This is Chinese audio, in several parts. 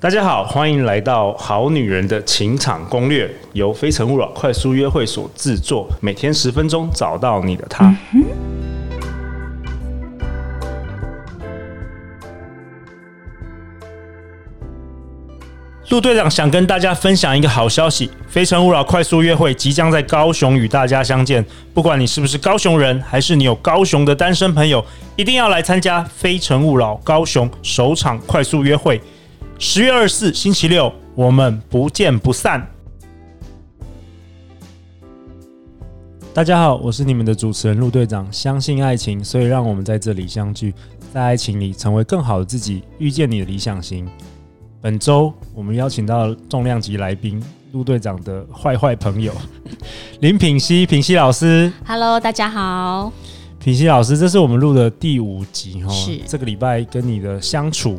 大家好，欢迎来到《好女人的情场攻略》，由非诚勿扰快速约会所制作，每天十分钟，找到你的他。陆队长想跟大家分享一个好消息：非诚勿扰快速约会即将在高雄与大家相见。不管你是不是高雄人，还是你有高雄的单身朋友，一定要来参加非诚勿扰高雄首场快速约会。十月二十四星期六，我们不见不散。大家好，我是你们的主持人陆队长。相信爱情，所以让我们在这里相聚，在爱情里成为更好的自己，遇见你的理想型。本周我们邀请到重量级来宾，陆队长的坏坏朋友 林品熙，品熙老师。Hello，大家好。品熙老师，这是我们录的第五集哦。是这个礼拜跟你的相处。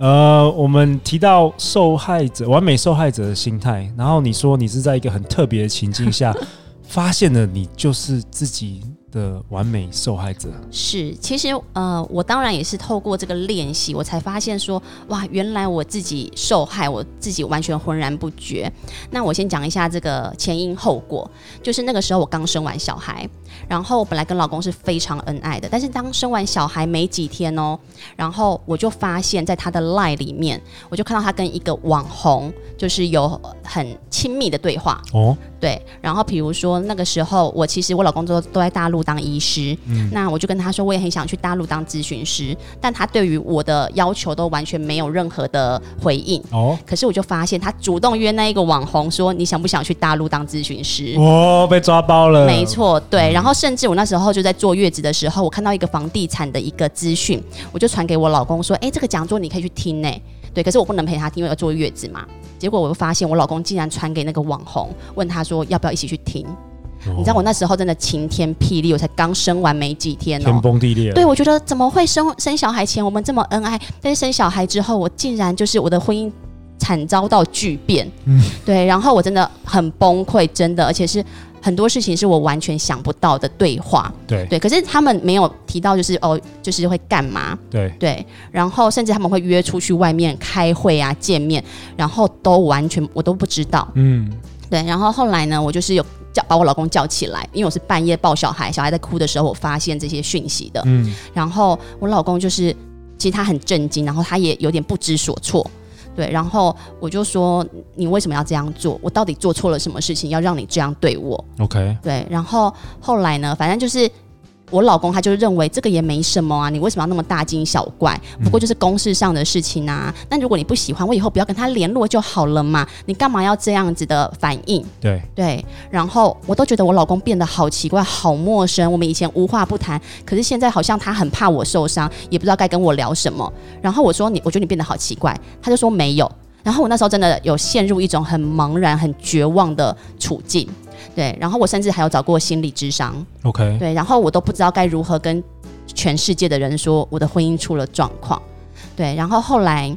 呃，我们提到受害者，完美受害者的心态，然后你说你是在一个很特别的情境下，发现了你就是自己的完美受害者。是，其实呃，我当然也是透过这个练习，我才发现说，哇，原来我自己受害，我自己完全浑然不觉。那我先讲一下这个前因后果，就是那个时候我刚生完小孩。然后本来跟老公是非常恩爱的，但是当生完小孩没几天哦，然后我就发现，在他的 LINE 里面，我就看到他跟一个网红就是有很亲密的对话哦。对，然后比如说那个时候，我其实我老公都都在大陆当医师，嗯，那我就跟他说，我也很想去大陆当咨询师，但他对于我的要求都完全没有任何的回应哦。可是我就发现他主动约那一个网红说，你想不想去大陆当咨询师？哦，被抓包了。没错，对。然后甚至我那时候就在坐月子的时候，我看到一个房地产的一个资讯，我就传给我老公说，哎，这个讲座你可以去听呢。对，可是我不能陪他听，因为要坐月子嘛。结果我又发现，我老公竟然传给那个网红，问他说要不要一起去听。哦、你知道我那时候真的晴天霹雳，我才刚生完没几天哦，天崩地裂。对，我觉得怎么会生生小孩前我们这么恩爱，但是生小孩之后，我竟然就是我的婚姻惨遭到巨变。嗯，对，然后我真的很崩溃，真的，而且是。很多事情是我完全想不到的对话，对。对，可是他们没有提到，就是哦，就是会干嘛，对。对，然后甚至他们会约出去外面开会啊、见面，然后都完全我都不知道，嗯，对，然后后来呢，我就是有叫把我老公叫起来，因为我是半夜抱小孩，小孩在哭的时候，我发现这些讯息的，嗯，然后我老公就是其实他很震惊，然后他也有点不知所措。对，然后我就说，你为什么要这样做？我到底做错了什么事情，要让你这样对我？OK。对，然后后来呢，反正就是。我老公他就认为这个也没什么啊，你为什么要那么大惊小怪？不过就是公事上的事情啊。那、嗯、如果你不喜欢，我以后不要跟他联络就好了嘛。你干嘛要这样子的反应？对对。然后我都觉得我老公变得好奇怪、好陌生。我们以前无话不谈，可是现在好像他很怕我受伤，也不知道该跟我聊什么。然后我说你，我觉得你变得好奇怪。他就说没有。然后我那时候真的有陷入一种很茫然、很绝望的处境。对，然后我甚至还有找过心理咨商，OK，对，然后我都不知道该如何跟全世界的人说我的婚姻出了状况，对，然后后来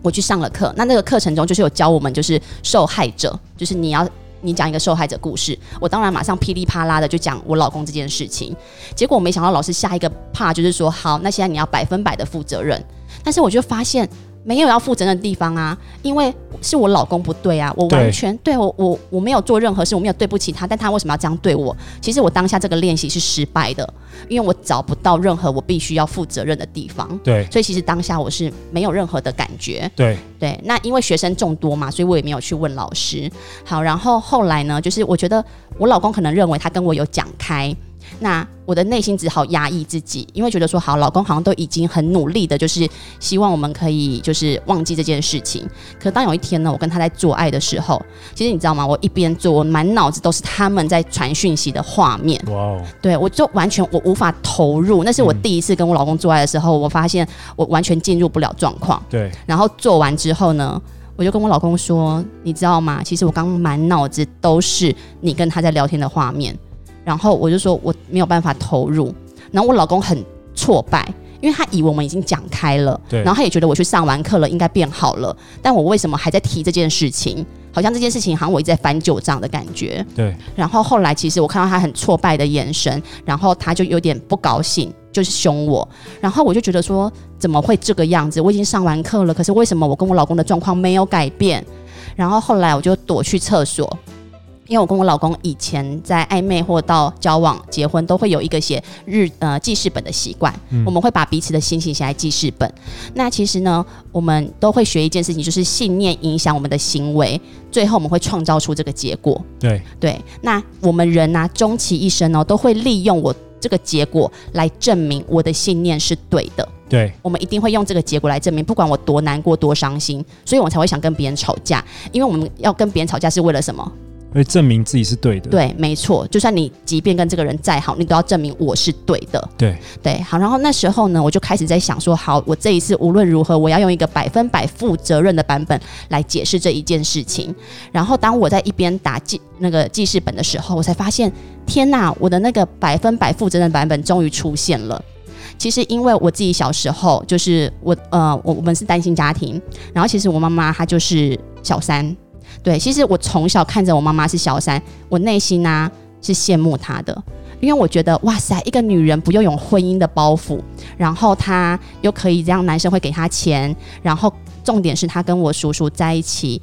我去上了课，那那个课程中就是有教我们就是受害者，就是你要你讲一个受害者故事，我当然马上噼里啪啦的就讲我老公这件事情，结果我没想到老师下一个 part 就是说好，那现在你要百分百的负责任，但是我就发现。没有要负责任的地方啊，因为是我老公不对啊，我完全对，对我我我没有做任何事，我没有对不起他，但他为什么要这样对我？其实我当下这个练习是失败的，因为我找不到任何我必须要负责任的地方。对，所以其实当下我是没有任何的感觉。对对，那因为学生众多嘛，所以我也没有去问老师。好，然后后来呢，就是我觉得我老公可能认为他跟我有讲开。那我的内心只好压抑自己，因为觉得说好，老公好像都已经很努力的，就是希望我们可以就是忘记这件事情。可当有一天呢，我跟他在做爱的时候，其实你知道吗？我一边做，我满脑子都是他们在传讯息的画面。哇哦！对，我就完全我无法投入。那是我第一次跟我老公做爱的时候，我发现我完全进入不了状况。对。然后做完之后呢，我就跟我老公说：“你知道吗？其实我刚满脑子都是你跟他在聊天的画面。”然后我就说我没有办法投入，然后我老公很挫败，因为他以为我们已经讲开了，对，然后他也觉得我去上完课了应该变好了，但我为什么还在提这件事情？好像这件事情好像我一直在翻旧账的感觉，对。然后后来其实我看到他很挫败的眼神，然后他就有点不高兴。就是凶我，然后我就觉得说怎么会这个样子？我已经上完课了，可是为什么我跟我老公的状况没有改变？然后后来我就躲去厕所。因为我跟我老公以前在暧昧或到交往、结婚，都会有一个写日呃记事本的习惯。嗯、我们会把彼此的心情写在记事本。那其实呢，我们都会学一件事情，就是信念影响我们的行为，最后我们会创造出这个结果。对对。那我们人呢、啊，终其一生呢、哦，都会利用我这个结果来证明我的信念是对的。对。我们一定会用这个结果来证明，不管我多难过、多伤心，所以我才会想跟别人吵架。因为我们要跟别人吵架是为了什么？会证明自己是对的。对，没错。就算你即便跟这个人再好，你都要证明我是对的。对对，好。然后那时候呢，我就开始在想说，好，我这一次无论如何，我要用一个百分百负责任的版本来解释这一件事情。然后当我在一边打记那个记事本的时候，我才发现，天哪，我的那个百分百负责任的版本终于出现了。其实因为我自己小时候就是我呃，我我们是单亲家庭，然后其实我妈妈她就是小三。对，其实我从小看着我妈妈是小三，我内心呢、啊、是羡慕她的，因为我觉得哇塞，一个女人不用有婚姻的包袱，然后她又可以让男生会给她钱，然后重点是她跟我叔叔在一起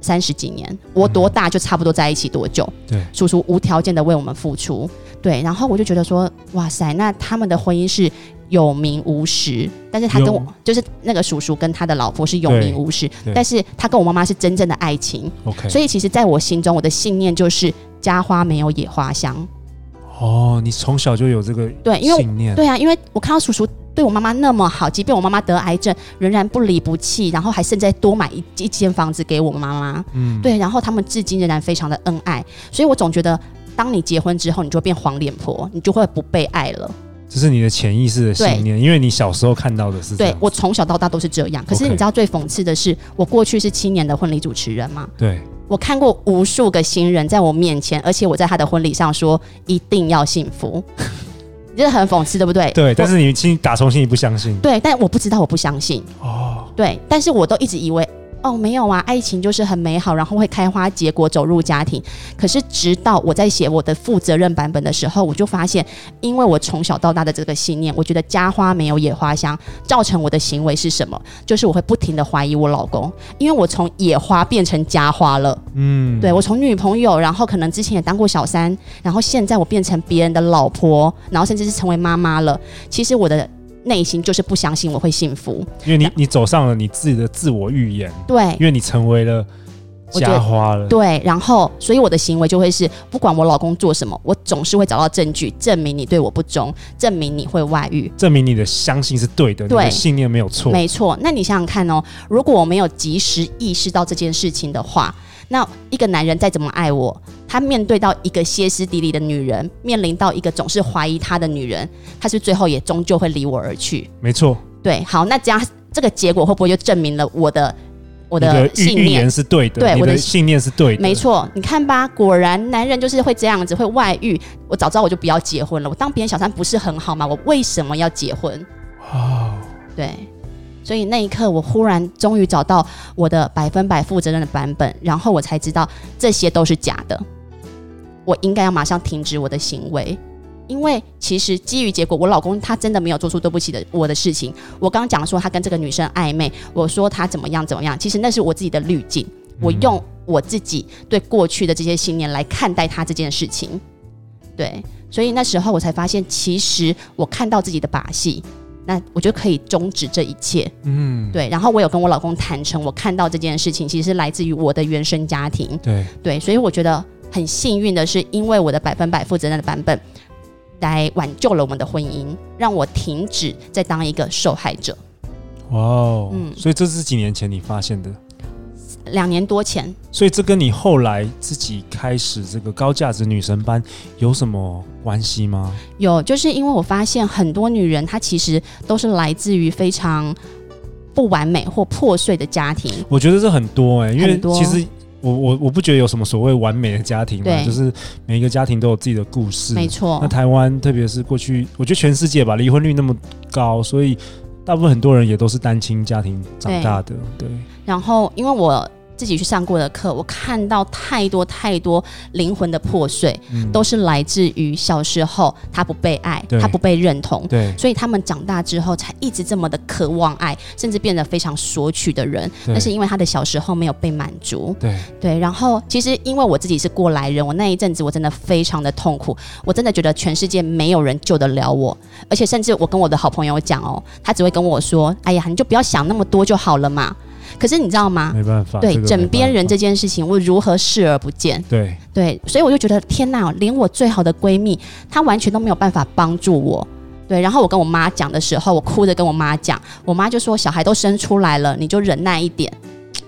三十几年，我多大就差不多在一起多久，对，叔叔无条件的为我们付出，对，然后我就觉得说哇塞，那他们的婚姻是。有名无实，但是他跟我就是那个叔叔跟他的老婆是有名无实，但是他跟我妈妈是真正的爱情。OK，所以其实在我心中，我的信念就是家花没有野花香。哦，你从小就有这个对，因为信念对啊，因为我看到叔叔对我妈妈那么好，即便我妈妈得癌症，仍然不离不弃，然后还甚至多买一一间房子给我妈妈。嗯，对，然后他们至今仍然非常的恩爱，所以我总觉得，当你结婚之后，你就会变黄脸婆，你就会不被爱了。这是你的潜意识的信念，因为你小时候看到的是。对，我从小到大都是这样。可是你知道最讽刺的是，我过去是七年的婚礼主持人嘛？对，我看过无数个新人在我面前，而且我在他的婚礼上说一定要幸福，你这很讽刺，对不对？对，但是你心打从心里不相信。对，但我不知道我不相信。哦，对，但是我都一直以为。哦，没有啊，爱情就是很美好，然后会开花结果，走入家庭。可是直到我在写我的负责任版本的时候，我就发现，因为我从小到大的这个信念，我觉得家花没有野花香，造成我的行为是什么？就是我会不停的怀疑我老公，因为我从野花变成家花了。嗯，对，我从女朋友，然后可能之前也当过小三，然后现在我变成别人的老婆，然后甚至是成为妈妈了。其实我的。内心就是不相信我会幸福，因为你你走上了你自己的自我预言，对，因为你成为了家花了，对，然后所以我的行为就会是，不管我老公做什么，我总是会找到证据证明你对我不忠，证明你会外遇，证明你的相信是对的，对，你的信念没有错，没错。那你想想看哦，如果我没有及时意识到这件事情的话。那一个男人再怎么爱我，他面对到一个歇斯底里的女人，面临到一个总是怀疑他的女人，他是最后也终究会离我而去。没错。对，好，那这样这个结果会不会就证明了我的我的信念是对的？对，我的信念是对的。没错，你看吧，果然男人就是会这样子，会外遇。我早知道我就不要结婚了，我当别人小三不是很好吗？我为什么要结婚？哦，对。所以那一刻，我忽然终于找到我的百分百负责任的版本，然后我才知道这些都是假的。我应该要马上停止我的行为，因为其实基于结果，我老公他真的没有做出对不起的我的事情。我刚刚讲说他跟这个女生暧昧，我说他怎么样怎么样，其实那是我自己的滤镜，我用我自己对过去的这些信念来看待他这件事情。对，所以那时候我才发现，其实我看到自己的把戏。那我觉得可以终止这一切，嗯，对。然后我有跟我老公坦诚，我看到这件事情其实是来自于我的原生家庭，对对。所以我觉得很幸运的是，因为我的百分百负责任的版本来挽救了我们的婚姻，让我停止再当一个受害者。哇哦，嗯，所以这是几年前你发现的。两年多前，所以这跟你后来自己开始这个高价值女神班有什么关系吗？有，就是因为我发现很多女人她其实都是来自于非常不完美或破碎的家庭。我觉得这很多哎、欸，因为其实我我我不觉得有什么所谓完美的家庭嘛，对就是每一个家庭都有自己的故事。没错。那台湾特别是过去，我觉得全世界吧，离婚率那么高，所以大部分很多人也都是单亲家庭长大的。对。对然后因为我。自己去上过的课，我看到太多太多灵魂的破碎，嗯、都是来自于小时候他不被爱，他不被认同，对，所以他们长大之后才一直这么的渴望爱，甚至变得非常索取的人。那是因为他的小时候没有被满足，对对。然后其实因为我自己是过来人，我那一阵子我真的非常的痛苦，我真的觉得全世界没有人救得了我，而且甚至我跟我的好朋友讲哦，他只会跟我说：“哎呀，你就不要想那么多就好了嘛。”可是你知道吗？没办法，对枕边人这件事情，我如何视而不见？对对，所以我就觉得天哪，连我最好的闺蜜，她完全都没有办法帮助我。对，然后我跟我妈讲的时候，我哭着跟我妈讲，我妈就说：“小孩都生出来了，你就忍耐一点。”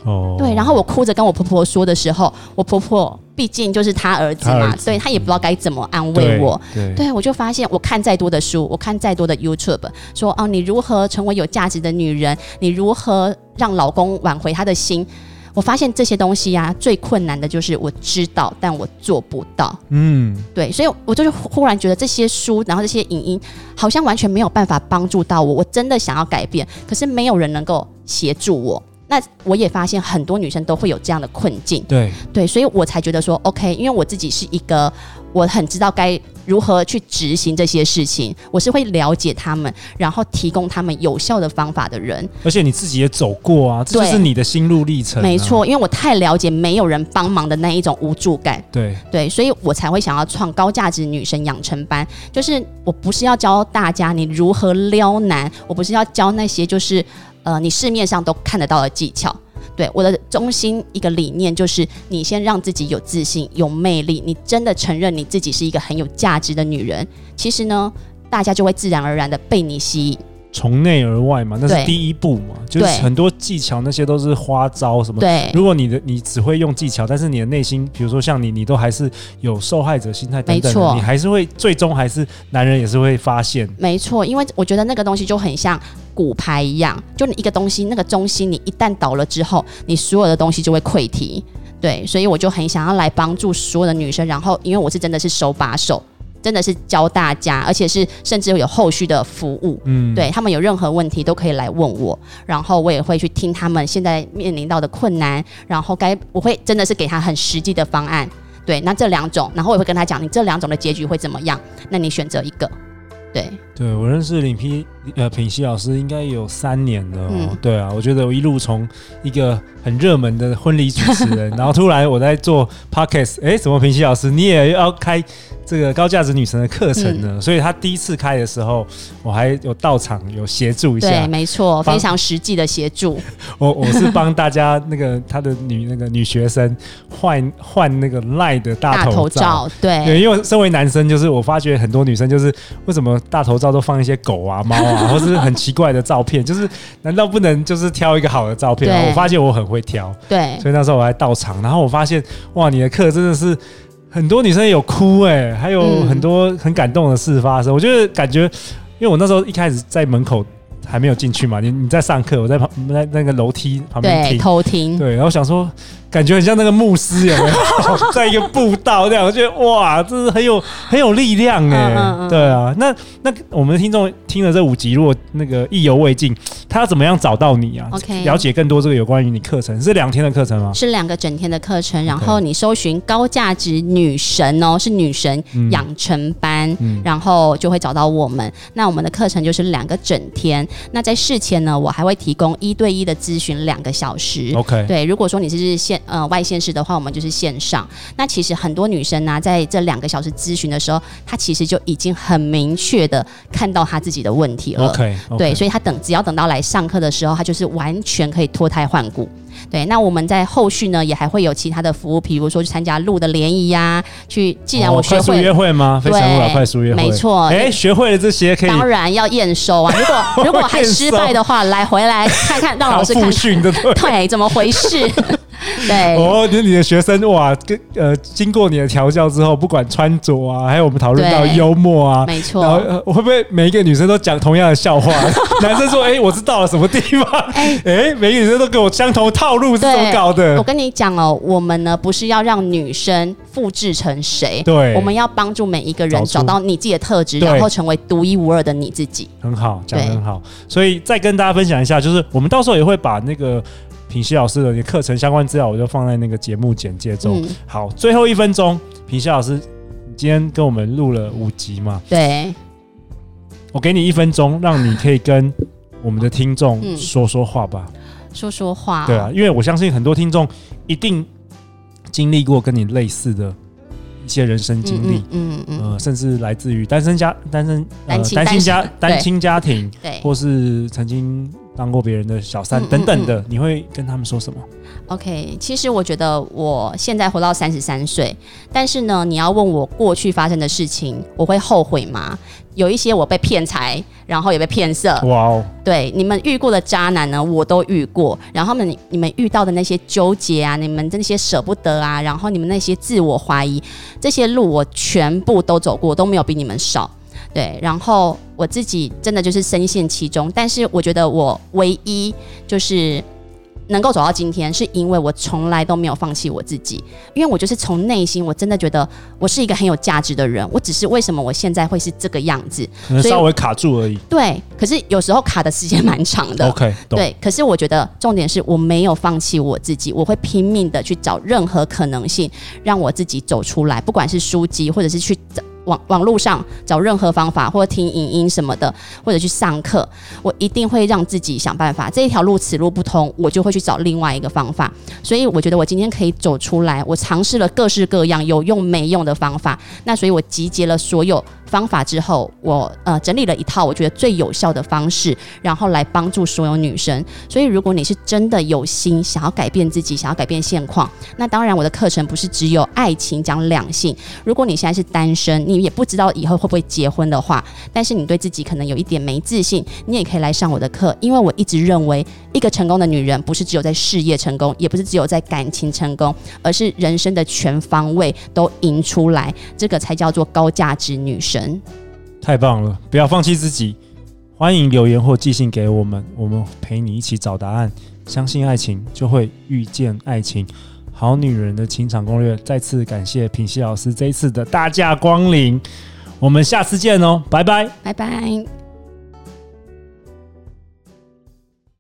哦，对，然后我哭着跟我婆婆说的时候，我婆婆毕竟就是她儿子嘛，所以她也不知道该怎么安慰我。对，我就发现，我看再多的书，我看再多的 YouTube，说哦，你如何成为有价值的女人？你如何让老公挽回他的心？我发现这些东西呀、啊，最困难的就是我知道，但我做不到。嗯，对，所以我就是忽然觉得这些书，然后这些影音，好像完全没有办法帮助到我。我真的想要改变，可是没有人能够协助我。那我也发现很多女生都会有这样的困境，对对，所以我才觉得说，OK，因为我自己是一个我很知道该如何去执行这些事情，我是会了解他们，然后提供他们有效的方法的人。而且你自己也走过啊，这就是你的心路历程啊。没错，因为我太了解没有人帮忙的那一种无助感。对对，所以我才会想要创高价值女生养成班，就是我不是要教大家你如何撩男，我不是要教那些就是。呃，你市面上都看得到的技巧，对，我的中心一个理念就是，你先让自己有自信、有魅力，你真的承认你自己是一个很有价值的女人，其实呢，大家就会自然而然的被你吸引。从内而外嘛，那是第一步嘛，就是很多技巧那些都是花招什么。对，如果你的你只会用技巧，但是你的内心，比如说像你，你都还是有受害者心态等等，没错，你还是会最终还是男人也是会发现。没错，因为我觉得那个东西就很像骨牌一样，就你一个东西那个中心，你一旦倒了之后，你所有的东西就会溃堤。对，所以我就很想要来帮助所有的女生，然后因为我是真的是手把手。真的是教大家，而且是甚至有后续的服务，嗯，对他们有任何问题都可以来问我，然后我也会去听他们现在面临到的困难，然后该我会真的是给他很实际的方案，对，那这两种，然后我也会跟他讲，你这两种的结局会怎么样？那你选择一个，对，对我认识林批呃品熙老师应该有三年了，哦，嗯，对啊，我觉得我一路从一个很热门的婚礼主持人，然后突然我在做 podcast，哎，怎么品熙老师你也要开？这个高价值女神的课程呢，嗯、所以他第一次开的时候，我还有到场有协助一下。对，没错，非常实际的协助。我我是帮大家那个他的女那个女学生换换那个赖的大头照。对，对，因为身为男生，就是我发觉很多女生就是为什么大头照都放一些狗啊、猫啊，或是很奇怪的照片，就是难道不能就是挑一个好的照片？对我发现我很会挑，对，所以那时候我还到场，然后我发现哇，你的课真的是。很多女生有哭哎、欸，还有很多很感动的事发生。嗯、我觉得感觉，因为我那时候一开始在门口还没有进去嘛，你你在上课，我在旁在那个楼梯旁边听，偷听，对，然后想说。感觉很像那个牧师，有没有 在一个步道这样？我觉得哇，这是很有很有力量哎、欸。嗯嗯嗯对啊，那那我们的听众听了这五集，如果那个意犹未尽，他要怎么样找到你啊？OK，了解更多这个有关于你课程是两天的课程吗？是两个整天的课程，然后你搜寻高价值女神哦，是女神养成班，嗯、然后就会找到我们。那我们的课程就是两个整天。那在事前呢，我还会提供一对一的咨询两个小时。OK，对，如果说你是线。呃，外县市的话，我们就是线上。那其实很多女生呢、啊，在这两个小时咨询的时候，她其实就已经很明确的看到她自己的问题了。OK，, okay. 对，所以她等只要等到来上课的时候，她就是完全可以脱胎换骨。对，那我们在后续呢，也还会有其他的服务，比如说去参加路的联谊呀，去既然我学会、哦、快速约会吗？非诚勿扰快速约会，没错。哎，学会了这些可以，当然要验收啊。如果 如果还失败的话，来回来看看，让老师看 训的，对，怎么回事？对哦，你你的学生哇，跟呃，经过你的调教之后，不管穿着啊，还有我们讨论到幽默啊，没错。然后、呃、会不会每一个女生都讲同样的笑话？男生说：“哎、欸，我是到了什么地方？”哎 哎、欸，每个女生都给我相同套路，是怎么搞的？我跟你讲哦，我们呢不是要让女生复制成谁，对，我们要帮助每一个人找到你自己的特质，然后成为独一无二的你自己。很好，讲得很好。所以再跟大家分享一下，就是我们到时候也会把那个。品熙老师的课程相关资料，我就放在那个节目简介中。嗯、好，最后一分钟，品熙老师，你今天跟我们录了五集嘛？对。我给你一分钟，让你可以跟我们的听众说说话吧。嗯、说说话、哦。对啊，因为我相信很多听众一定经历过跟你类似的一些人生经历，嗯嗯，嗯，嗯、呃，甚至来自于单身家、单身、呃、单亲家、单亲家庭，对，或是曾经当过别人的小三等等的，你会跟他们说什么？OK，其实我觉得我现在活到三十三岁，但是呢，你要问我过去发生的事情，我会后悔吗？有一些我被骗财，然后也被骗色。哇哦！对，你们遇过的渣男呢，我都遇过。然后呢，你们遇到的那些纠结啊，你们那些舍不得啊，然后你们那些自我怀疑，这些路我全部都走过，都没有比你们少。对，然后我自己真的就是深陷其中，但是我觉得我唯一就是。能够走到今天，是因为我从来都没有放弃我自己，因为我就是从内心，我真的觉得我是一个很有价值的人。我只是为什么我现在会是这个样子，可能稍微卡住而已。对，可是有时候卡的时间蛮长的。OK，对。可是我觉得重点是我没有放弃我自己，我会拼命的去找任何可能性，让我自己走出来，不管是书籍或者是去找。网网络上找任何方法，或者听影音什么的，或者去上课，我一定会让自己想办法。这一条路此路不通，我就会去找另外一个方法。所以我觉得我今天可以走出来，我尝试了各式各样有用没用的方法。那所以我集结了所有方法之后，我呃整理了一套我觉得最有效的方式，然后来帮助所有女生。所以如果你是真的有心想要改变自己，想要改变现况，那当然我的课程不是只有爱情讲两性。如果你现在是单身，你也不知道以后会不会结婚的话，但是你对自己可能有一点没自信，你也可以来上我的课，因为我一直认为，一个成功的女人不是只有在事业成功，也不是只有在感情成功，而是人生的全方位都赢出来，这个才叫做高价值女神。太棒了，不要放弃自己，欢迎留言或寄信给我们，我们陪你一起找答案。相信爱情，就会遇见爱情。好女人的情场攻略，再次感谢品熙老师这一次的大驾光临，我们下次见哦，拜拜，拜拜。